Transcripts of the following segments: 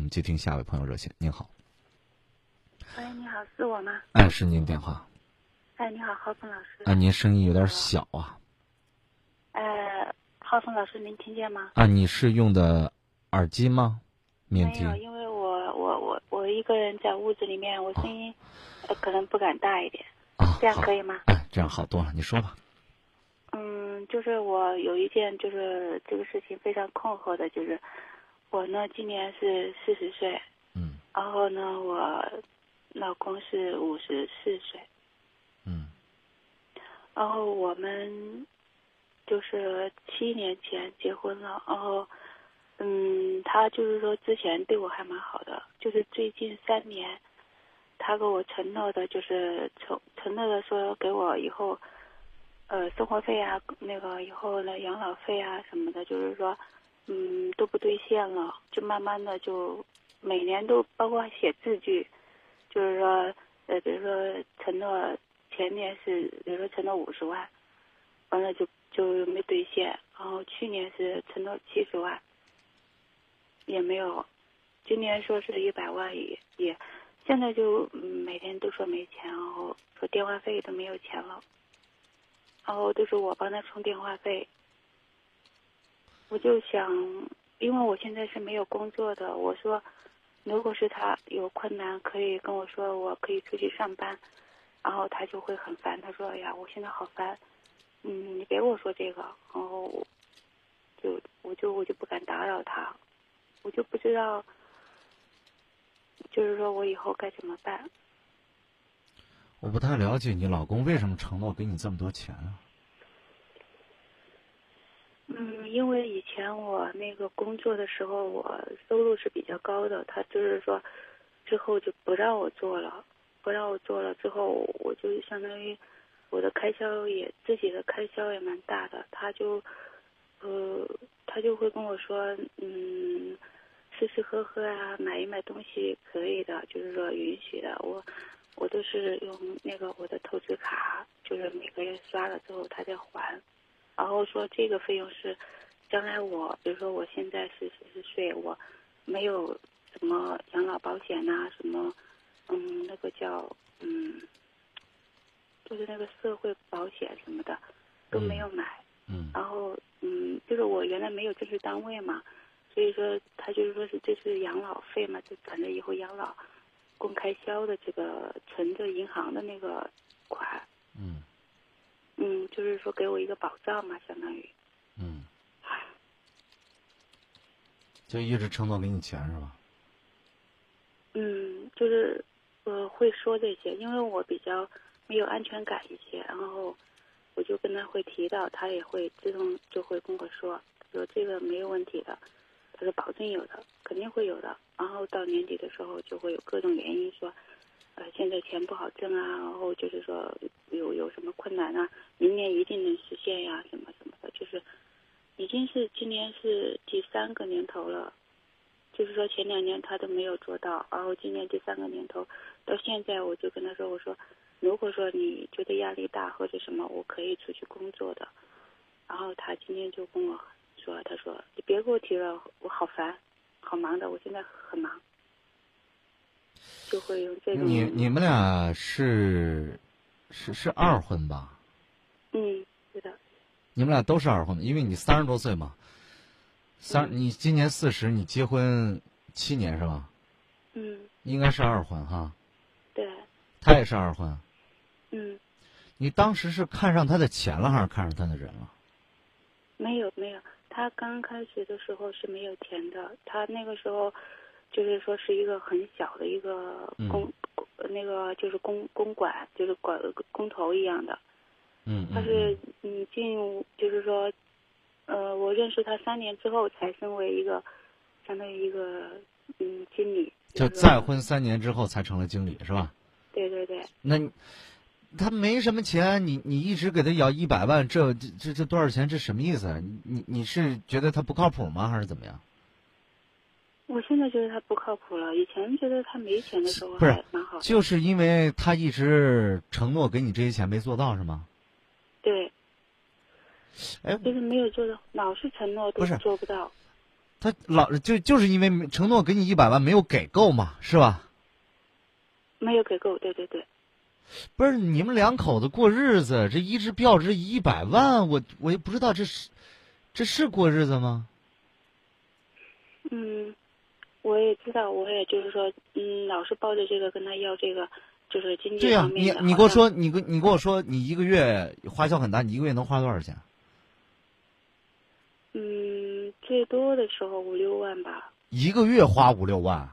我们接听下一位朋友热线。您好，喂，你好，是我吗？哎，是您电话。哎，你好，浩峰老师。啊，您声音有点小啊。呃，浩峰老师，您听见吗？啊，你是用的耳机吗？免提。没有，因为我我我我一个人在屋子里面，我声音、呃、可能不敢大一点。啊，这样可以吗？哎，这样好多了。你说吧。嗯，就是我有一件就是这个事情非常困惑的，就是我呢今年是四十岁，嗯。然后呢我老公是五十四岁，嗯。然后我们就是七年前结婚了，然后嗯，他就是说之前对我还蛮好的，就是最近三年，他给我承诺的，就是承承诺的说给我以后，呃，生活费啊，那个以后的养老费啊什么的，就是说，嗯，都不兑现了，就慢慢的就每年都包括写字据，就是说，呃，比如说承诺前年是，比如说承诺五十万，完了就就没兑现，然后去年是承诺七十万，也没有，今年说是一百万也也，现在就每天都说没钱，然后说电话费都没有钱了，然后都是我帮他充电话费，我就想，因为我现在是没有工作的，我说，如果是他有困难，可以跟我说，我可以出去上班，然后他就会很烦，他说：“哎呀，我现在好烦，嗯，你别跟我说这个。”然后就我就我就不敢打扰他，我就不知道，就是说我以后该怎么办。我不太了解你老公为什么承诺给你这么多钱啊？嗯，因为以前我那个工作的时候，我收入是比较高的，他就是说，之后就不让我做了，不让我做了之后，我就相当于我的开销也自己的开销也蛮大的，他就，呃，他就会跟我说，嗯，吃吃喝喝啊，买一买东西可以的，就是说允许的，我我都是用那个我的透支卡，就是每个月刷了之后他再还。然后说这个费用是将来我，比如说我现在是四十岁，我没有什么养老保险呐、什么，嗯，那个叫嗯，就是那个社会保险什么的都没有买。嗯然后嗯，就是我原来没有正式单位嘛，所以说他就是说是这是养老费嘛，就反正以后养老供开销的这个存着银行的那个款。嗯嗯，就是说给我一个保障嘛，相当于。嗯，就一直承诺给你钱是吧？嗯，就是呃会说这些，因为我比较没有安全感一些，然后我就跟他会提到，他也会自动就会跟我说，说这个没有问题的，他说保证有的，肯定会有的。然后到年底的时候就会有各种原因说，呃现在钱不好挣啊，然后就是说有有什么困难啊，明年一定能实现呀，什么什么的，就是已经是今年是第三个年头了。就是说前两年他都没有做到，然后今年第三个年头，到现在我就跟他说，我说，如果说你觉得压力大或者什么，我可以出去工作的。然后他今天就跟我说，他说你别给我提了，我好烦，好忙的，我现在很忙，就会用这种你你们俩是是是二婚吧？嗯是的你们俩都是二婚，因为你三十多岁嘛，三嗯你今年四十，你结婚七年是吧？嗯应该是二婚哈，对他也是二婚。嗯你当时是看上他的钱了，还是看上他的人了？没有没有，他刚开始的时候是没有钱的，他那个时候就是说是一个很小的一个嗯公、公那个就是公公馆，就是管工头一样的。嗯嗯他是嗯进就是说，呃，我认识他三年之后才升为一个相当于一个嗯经理。就再婚三年之后才成了经理是吧？对对对，那他没什么钱，你你一直给他要一百万，这这这这多少钱？这什么意思？啊？你你你是觉得他不靠谱吗？还是怎么样？我现在觉得他不靠谱了，以前觉得他没钱的时候不是还蛮好的。就是因为他一直承诺给你这些钱没做到是吗？对，哎，就是没有做到，老是承诺都不是做不到。他老就就是因为承诺给你一百万没有给够嘛，是吧？没有给够，对对对。不是你们两口子过日子，这一直标值一百万，我我也不知道这是这是过日子吗？嗯，我也知道，我也就是说，嗯，老是抱着这个跟他要这个，就是经济对呀、方面的。你你跟我说，你跟你跟我说，你一个月花销很大，你一个月能花多少钱？嗯，最多的时候五六万吧。一个月花五六万？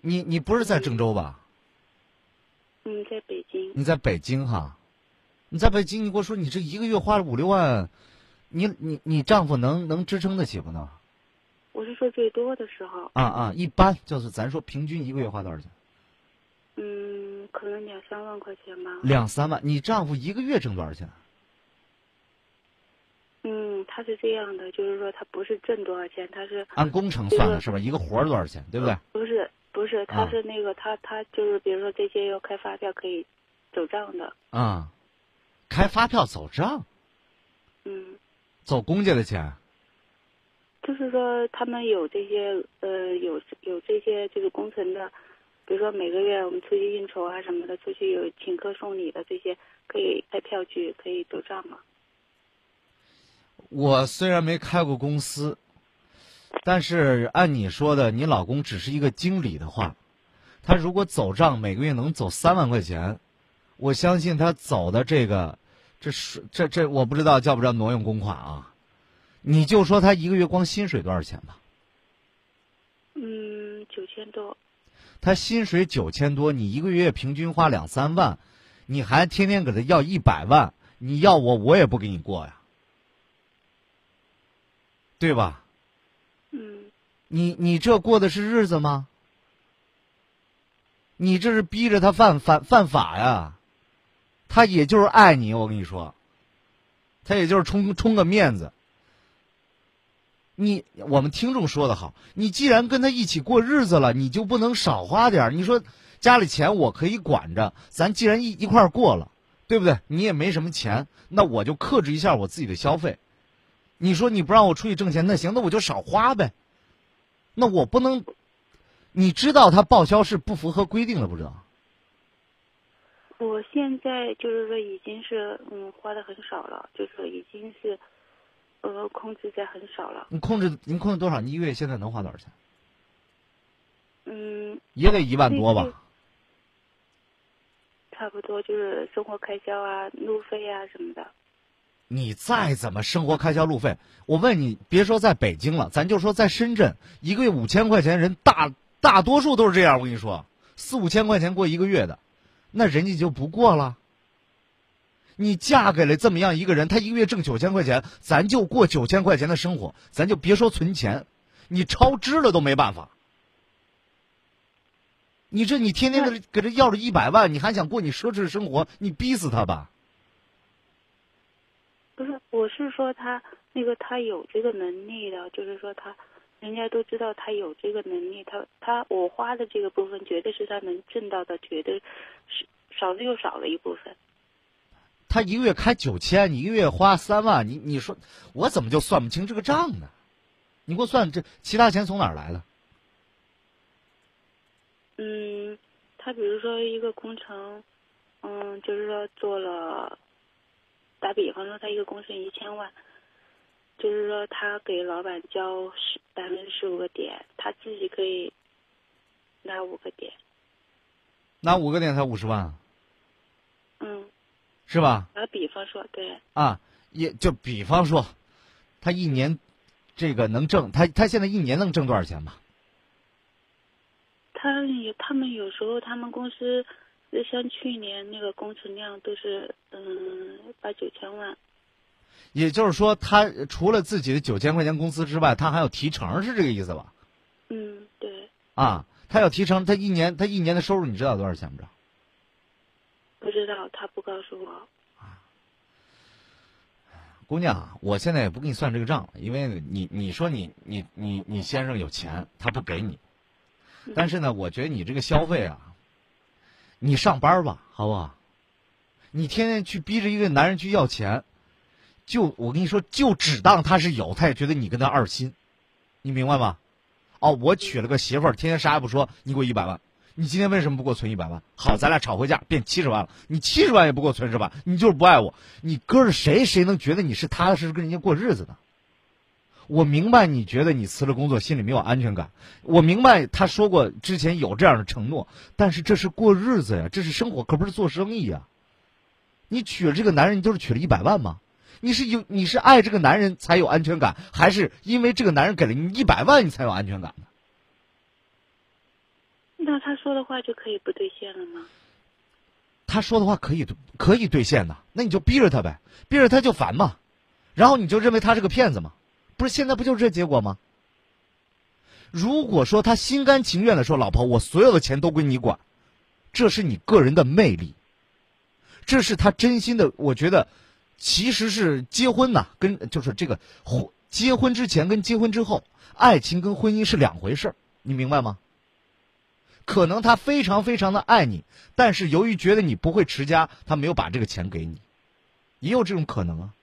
你你不是在郑州吧？嗯，在北京。你在北京哈？你在北京，你给我说你这一个月花了五六万，你你你丈夫能能支撑得起不能？我是说最多的时候，啊啊，一般就是咱说平均一个月花多少钱？嗯，可能两三万块钱吧。两三万。你丈夫一个月挣多少钱？嗯，他是这样的，就是说他不是挣多少钱，他是按工程算的是吧？一个活儿多少钱，对不对？不是不是，啊他是那个、他他就是比如说这些要开发票可以走账的，啊、开发票走账，嗯，走公家的钱。就是说他们有这些呃有有这些就是工程的，比如说每个月我们出去应酬啊什么的，出去有请客送礼的这些可以开票据，可以走账吗。我虽然没开过公司，但是按你说的，你老公只是一个经理的话，他如果走账每个月能走三万块钱，我相信他走的这个，这是这这我不知道叫不叫挪用公款啊？你就说他一个月光薪水多少钱吧？嗯，九千多，他薪水九千多，你一个月平均花两三万，你还天天给他要一百万，你要我我也不给你过呀，对吧？嗯你你这过的是日子吗？你这是逼着他犯犯犯法呀！他也就是爱你，我跟你说，他也就是充充个面子。你我们听众说的好，你既然跟他一起过日子了，你就不能少花点你说家里钱我可以管着，咱既然一一块过了，对不对？你也没什么钱，那我就克制一下我自己的消费。你说你不让我出去挣钱，那行，那我就少花呗。那我不能，你知道他报销是不符合规定的，不知道？我现在就是说已经是嗯花的很少了，就是已经是呃控制在很少了。你控制您控制多少？你一个月现在能花多少钱？嗯，也得一万多吧？差不多就是生活开销啊、路费啊什么的。你再怎么生活开销路费，我问你，别说在北京了，咱就说在深圳，一个月五千块钱，人大大多数都是这样。我跟你说，四五千块钱过一个月的，那人家就不过了。你嫁给了这么样一个人，他一个月挣九千块钱，咱就过九千块钱的生活，咱就别说存钱，你超支了都没办法。你这你天天给给这要着一百万，你还想过你奢侈的生活，你逼死他吧？不是，我是说他那个他有这个能力的，就是说他，人家都知道他有这个能力，他他我花的这个部分绝对是他能挣到的，绝对是少之又少了一部分。他一个月开九千，你一个月花三万，你你说我怎么就算不清这个账呢？你给我算这其他钱从哪儿来的？嗯，他比如说一个工程，嗯，就是说做了，打比方说他一个工程一千万，就是说他给老板交十百分之十五个点，他自己可以拿五个点，拿五个点才五十万是吧？打比方说对，啊，也就比方说，他一年这个能挣，他他现在一年能挣多少钱吧？他有他们有时候他们公司，呃像去年那个工程量都是嗯八九千万，也就是说，他除了自己的九千块钱工资之外，他还有提成，是这个意思吧？嗯对，啊，他要提成，他一年他一年的收入你知道多少钱不知道？不知道他不告诉我，姑娘，我现在也不给你算这个账，因为你你说你你你你先生有钱，他不给你，但是呢，我觉得你这个消费啊，你上班吧，好不好？你天天去逼着一个男人去要钱，就我跟你说，就只当他是有，他也觉得你跟他二心。你明白吗？哦，我娶了个媳妇儿，天天啥也不说，你给我一百万，你今天为什么不给我存一百万？好，咱俩吵回架，变七十万了，你七十万也不给我存是吧？你就是不爱我，你搁着谁谁能觉得你是踏踏实实跟人家过日子呢？我明白你觉得你辞了工作心里没有安全感，我明白他说过之前有这样的承诺，但是这是过日子呀，这是生活，可不是做生意呀。你娶了这个男人，你就是娶了一百万吗？你是有你是爱这个男人才有安全感，还是因为这个男人给了你一百万你才有安全感呢？那他说的话就可以不兑现了吗？他说的话可以可以兑现的，那你就逼着他呗，逼着他就烦嘛，然后你就认为他是个骗子嘛，不是现在不就是这结果吗？如果说他心甘情愿的说老婆，我所有的钱都归你管，这是你个人的魅力，这是他真心的，我觉得其实是结婚呐，跟就是这个婚结婚之前跟结婚之后，爱情跟婚姻是两回事儿，你明白吗？可能他非常非常的爱你，但是由于觉得你不会持家，他没有把这个钱给你，也有这种可能啊。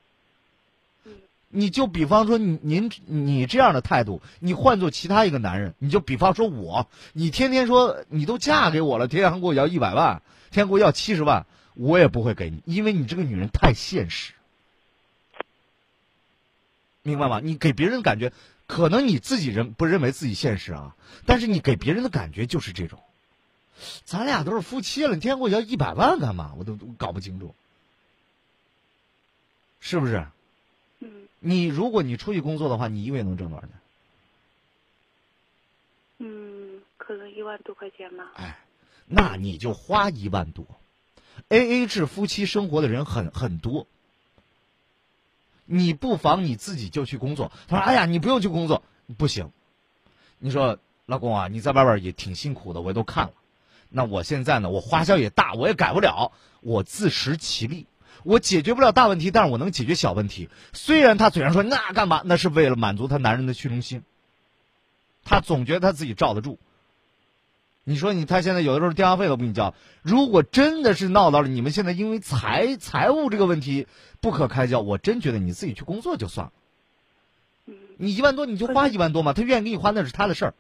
你就比方说，您你这样的态度，你换做其他一个男人，你就比方说我，你天天说你都嫁给我了，天天给我要一百万，天天给我要七十万，我也不会给你，因为你这个女人太现实，明白吗？你给别人感觉。可能你自己认不认为自己现实啊，但是你给别人的感觉就是这种。咱俩都是夫妻了，你天天给我要一百万干嘛？我都搞不清楚，是不是？嗯。你如果你出去工作的话，你一个月能挣多少钱？嗯，可能一万多块钱吧。哎，那你就花一万多，A A 制夫妻生活的人很很多。你不妨你自己就去工作。他说：“哎呀，你不用去工作，不行。”你说：“老公啊，你在外边也挺辛苦的，我都看了。那我现在呢，我花销也大，我也改不了。我自食其力，我解决不了大问题，但是我能解决小问题。虽然他嘴上说那干嘛，那是为了满足他男人的虚荣心。他总觉得他自己罩得住。你说你他现在有的时候电话费都不给你交。如果真的是闹到了你们现在因为财财务这个问题。”不可开交，我真觉得你自己去工作就算了。你一万多你就花一万多嘛，他愿意给你花那是他的事儿。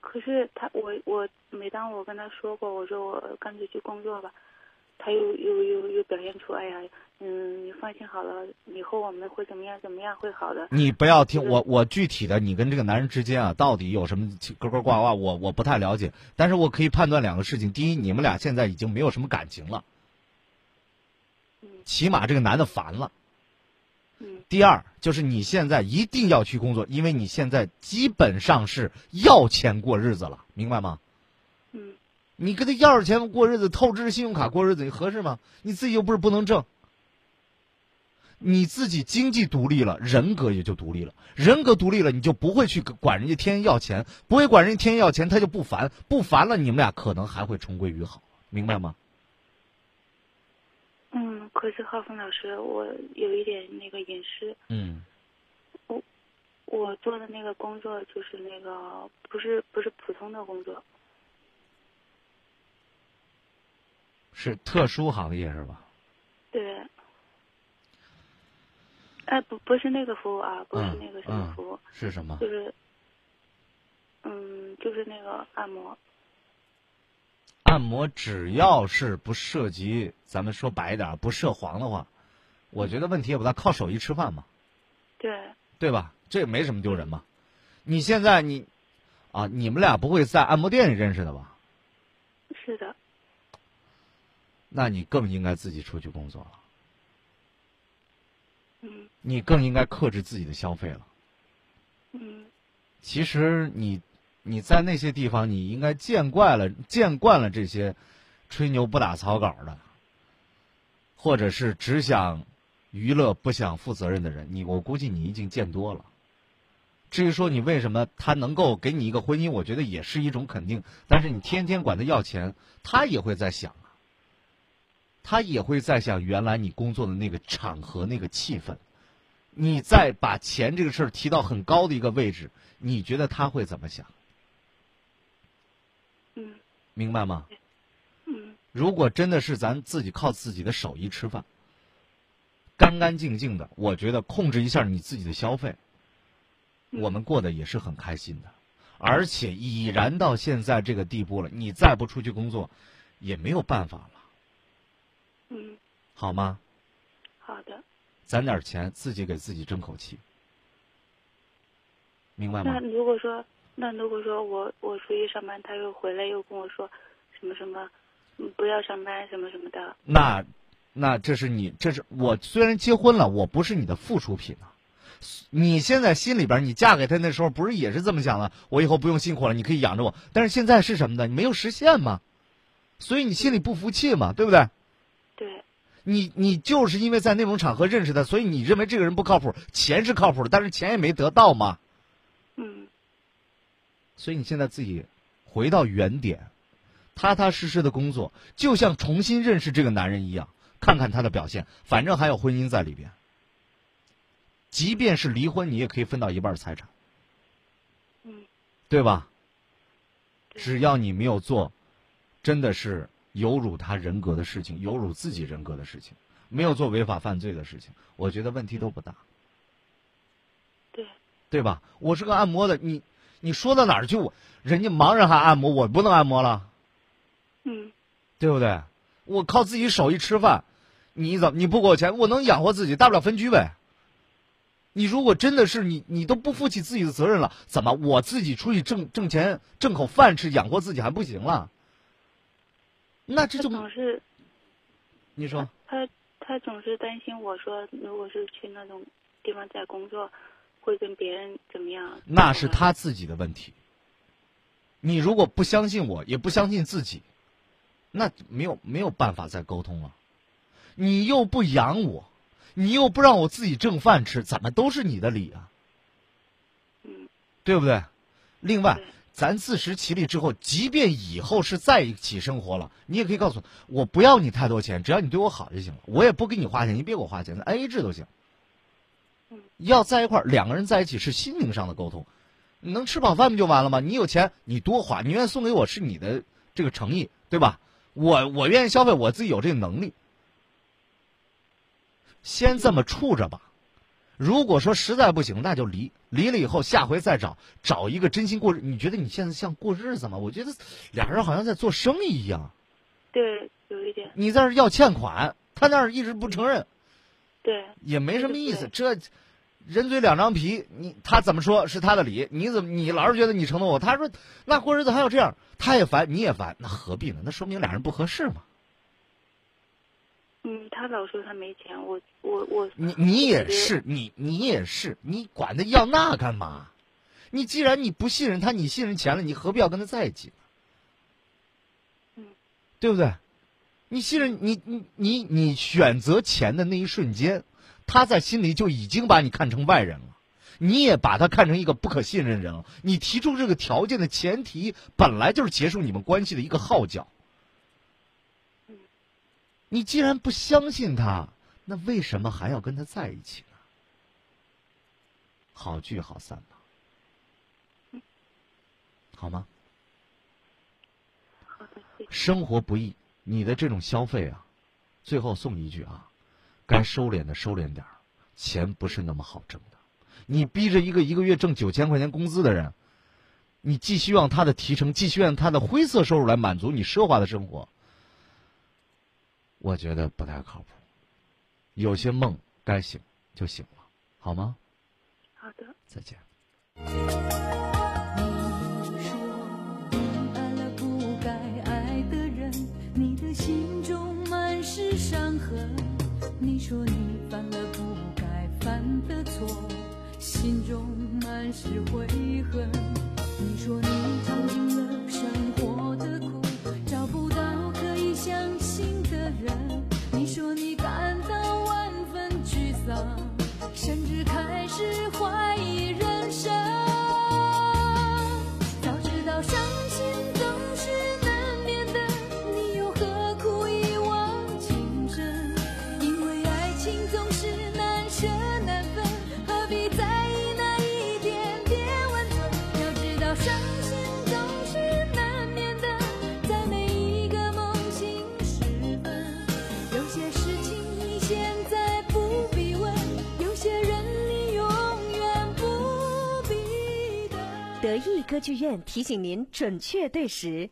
可是他我我每当我跟他说过，我说我干脆去工作吧，他又又又又表现出哎呀，嗯，你放心好了，以后我们会怎么样怎么样会好的。你不要听我我具体的，你跟这个男人之间啊，到底有什么勾勾挂挂，我我不太了解，但是我可以判断两个事情：第一，你们俩现在已经没有什么感情了。起码这个男的烦了。第二就是你现在一定要去工作，因为你现在基本上是要钱过日子了，明白吗？嗯。你跟他要着钱过日子，透支信用卡过日子，你合适吗？你自己又不是不能挣。你自己经济独立了，人格也就独立了。人格独立了，你就不会去管人家天天要钱，不会管人家天天要钱，他就不烦，不烦了，你们俩可能还会重归于好，明白吗？嗯，可是浩峰老师，我有一点那个隐私。嗯。我我做的那个工作就是那个不是不是普通的工作。是特殊行业是吧？对。哎，不不是那个服务啊，不是那个什么服务。是什么？就是，嗯，就是那个按摩。按摩只要是不涉及，咱们说白一点，不涉黄的话，我觉得问题也不大。靠手艺吃饭嘛，对对吧？这也没什么丢人嘛。你现在你啊，你们俩不会在按摩店里认识的吧？是的。那你更应该自己出去工作了。嗯。你更应该克制自己的消费了。嗯。其实你。你在那些地方，你应该见惯了，见惯了这些吹牛不打草稿的，或者是只想娱乐不想负责任的人。你我估计你已经见多了。至于说你为什么他能够给你一个婚姻，我觉得也是一种肯定。但是你天天管他要钱，他也会在想啊，他也会在想原来你工作的那个场合那个气氛。你再把钱这个事儿提到很高的一个位置，你觉得他会怎么想？嗯，明白吗？嗯，如果真的是咱自己靠自己的手艺吃饭，干干净净的，我觉得控制一下你自己的消费，我们过得也是很开心的，而且已然到现在这个地步了，你再不出去工作，也没有办法了，嗯，好吗？好的。攒点钱，自己给自己争口气，明白吗那？如果说，那如果说我我出去上班，他又回来又跟我说什么什么，嗯，不要上班什么什么的，那，那这是你，这是我虽然结婚了，我不是你的附属品啊。你现在心里边，你嫁给他那时候不是也是这么想的？我以后不用辛苦了，你可以养着我。但是现在是什么呢？你没有实现嘛，所以你心里不服气嘛，对不对？对，你你就是因为在那种场合认识的，所以你认为这个人不靠谱，钱是靠谱的，但是钱也没得到嘛，嗯。所以你现在自己回到原点，踏踏实实的工作，就像重新认识这个男人一样，看看他的表现，反正还有婚姻在里边。即便是离婚，你也可以分到一半财产，嗯，对吧？只要你没有做，真的是有辱他人格的事情，有辱自己人格的事情，没有做违法犯罪的事情，我觉得问题都不大，对，对吧？我是个按摩的，你你说到哪儿去？我人家盲人还按摩，我不能按摩了，嗯对不对？我靠自己手艺吃饭，你怎么你不给我钱，我能养活自己，大不了分居呗。你如果真的是你，你都不负起自己的责任了，怎么我自己出去挣挣钱，挣口饭吃，养活自己还不行了？那这他就总是你说他他总是担心我说，如果是去那种地方再工作，会跟别人怎么样？那是他自己的问题。你如果不相信我，也不相信自己，那没有没有办法再沟通了。你又不养我，你又不让我自己挣饭吃，怎么都是你的理啊？嗯对不对？另外对，咱自食其力之后，即便以后是在一起生活了，你也可以告诉我，我不要你太多钱，只要你对我好就行了，我也不给你花钱，你别给我花钱，A A 制都行。嗯要在一块儿，两个人在一起是心灵上的沟通，你能吃饱饭不就完了吗？你有钱，你多花，你愿意送给我是你的这个诚意，对吧？我我愿意消费，我自己有这个能力，先这么处着吧。如果说实在不行，那就离。离了以后，下回再找，找一个真心过日。你觉得你现在像过日子吗？我觉得俩人好像在做生意一样。对，有一点你在这要欠款，他那儿一直不承认，对，也没什么意思。这人嘴两张皮，你他怎么说是他的理，你怎么你老是觉得你承诺我？他说那过日子还要这样，他也烦，你也烦，那何必呢？那说明俩人不合适嘛。嗯，他老说他没钱，我我我你你也是，你你也是，你管他要那干嘛？你既然你不信任他，你信任钱了，你何必要跟他在一起呢？嗯，对不对？你信任你你你你选择钱的那一瞬间，他在心里就已经把你看成外人了，你也把他看成一个不可信任人了。你提出这个条件的前提，本来就是结束你们关系的一个号角。你既然不相信他，那为什么还要跟他在一起呢？好聚好散吧，好吗？生活不易，你的这种消费啊，最后送一句啊，该收敛的收敛点儿，钱不是那么好挣的。你逼着一个一个月挣九千块钱工资的人，你既希望他的提成，既希望他的灰色收入来满足你奢华的生活，我觉得不太靠谱。有些梦该醒就醒了，好吗？好的。再见。你说你爱了不该爱的人，你的心中满是伤痕。你说你犯了不该犯的错，心中满是悔恨。甚至开始怀疑人歌剧院提醒您准确对时。